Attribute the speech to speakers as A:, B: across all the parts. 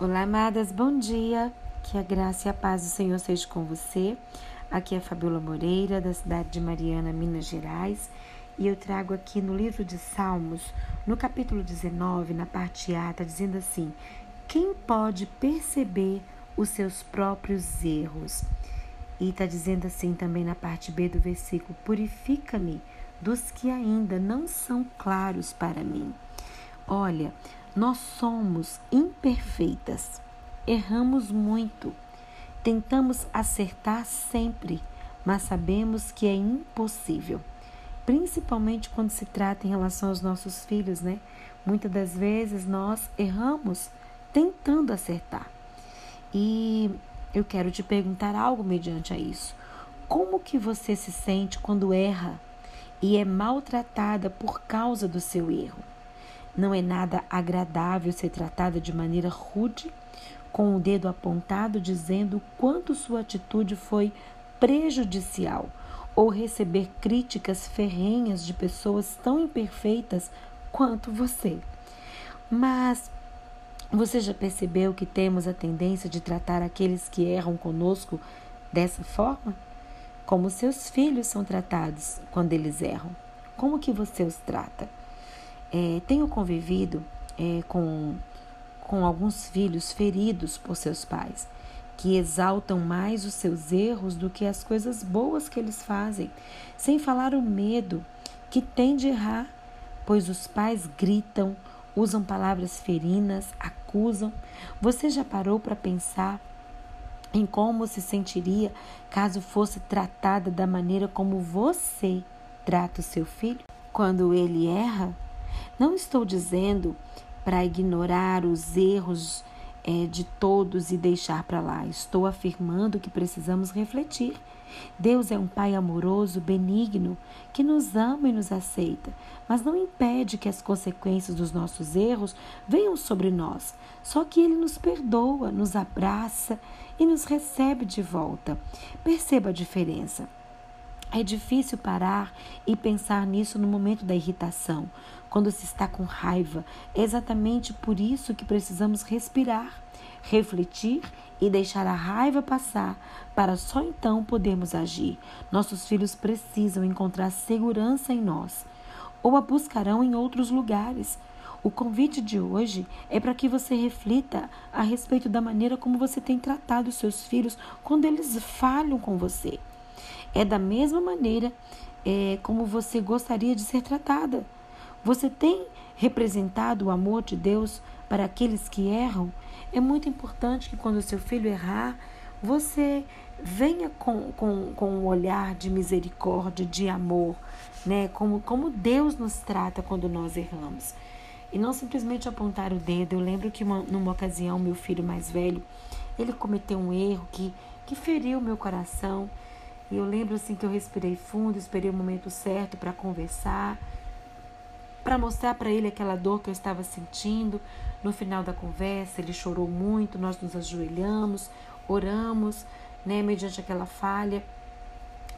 A: Olá, amadas, bom dia. Que a graça e a paz do Senhor seja com você. Aqui é Fabiola Moreira, da cidade de Mariana, Minas Gerais, e eu trago aqui no livro de Salmos, no capítulo 19, na parte A, está dizendo assim: Quem pode perceber os seus próprios erros? E está dizendo assim também na parte B do versículo: Purifica-me dos que ainda não são claros para mim. Olha, nós somos imperfeitas, erramos muito, tentamos acertar sempre, mas sabemos que é impossível, principalmente quando se trata em relação aos nossos filhos, né? Muitas das vezes nós erramos tentando acertar. E eu quero te perguntar algo mediante a isso. Como que você se sente quando erra e é maltratada por causa do seu erro? Não é nada agradável ser tratada de maneira rude, com o dedo apontado dizendo quanto sua atitude foi prejudicial, ou receber críticas ferrenhas de pessoas tão imperfeitas quanto você. Mas você já percebeu que temos a tendência de tratar aqueles que erram conosco dessa forma? Como seus filhos são tratados quando eles erram? Como que você os trata? É, tenho convivido é, com, com alguns filhos feridos por seus pais, que exaltam mais os seus erros do que as coisas boas que eles fazem, sem falar o medo que tem de errar, pois os pais gritam, usam palavras ferinas, acusam. Você já parou para pensar em como se sentiria caso fosse tratada da maneira como você trata o seu filho? Quando ele erra, não estou dizendo para ignorar os erros é, de todos e deixar para lá. Estou afirmando que precisamos refletir. Deus é um Pai amoroso, benigno, que nos ama e nos aceita, mas não impede que as consequências dos nossos erros venham sobre nós. Só que Ele nos perdoa, nos abraça e nos recebe de volta. Perceba a diferença. É difícil parar e pensar nisso no momento da irritação, quando se está com raiva. É exatamente por isso que precisamos respirar, refletir e deixar a raiva passar, para só então podermos agir. Nossos filhos precisam encontrar segurança em nós, ou a buscarão em outros lugares. O convite de hoje é para que você reflita a respeito da maneira como você tem tratado seus filhos quando eles falham com você. É da mesma maneira é, como você gostaria de ser tratada. Você tem representado o amor de Deus para aqueles que erram? É muito importante que quando seu filho errar, você venha com, com, com um olhar de misericórdia, de amor, né? Como, como Deus nos trata quando nós erramos. E não simplesmente apontar o dedo. Eu lembro que uma, numa ocasião, meu filho mais velho, ele cometeu um erro que, que feriu meu coração. E eu lembro assim que eu respirei fundo, esperei o momento certo para conversar, para mostrar para ele aquela dor que eu estava sentindo. No final da conversa, ele chorou muito, nós nos ajoelhamos, oramos, né, mediante aquela falha.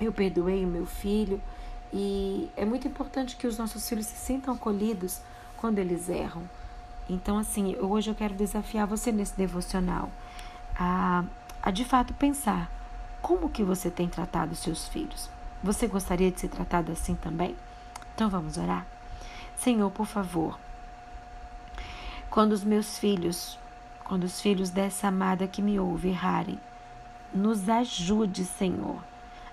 A: Eu perdoei o meu filho e é muito importante que os nossos filhos se sintam acolhidos quando eles erram. Então, assim, hoje eu quero desafiar você nesse devocional a, a de fato pensar como que você tem tratado seus filhos? Você gostaria de ser tratado assim também? Então vamos orar? Senhor, por favor, quando os meus filhos, quando os filhos dessa amada que me ouve errarem, nos ajude, Senhor,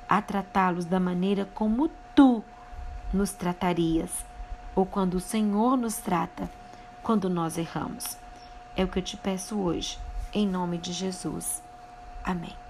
A: a tratá-los da maneira como tu nos tratarias, ou quando o Senhor nos trata quando nós erramos. É o que eu te peço hoje, em nome de Jesus. Amém.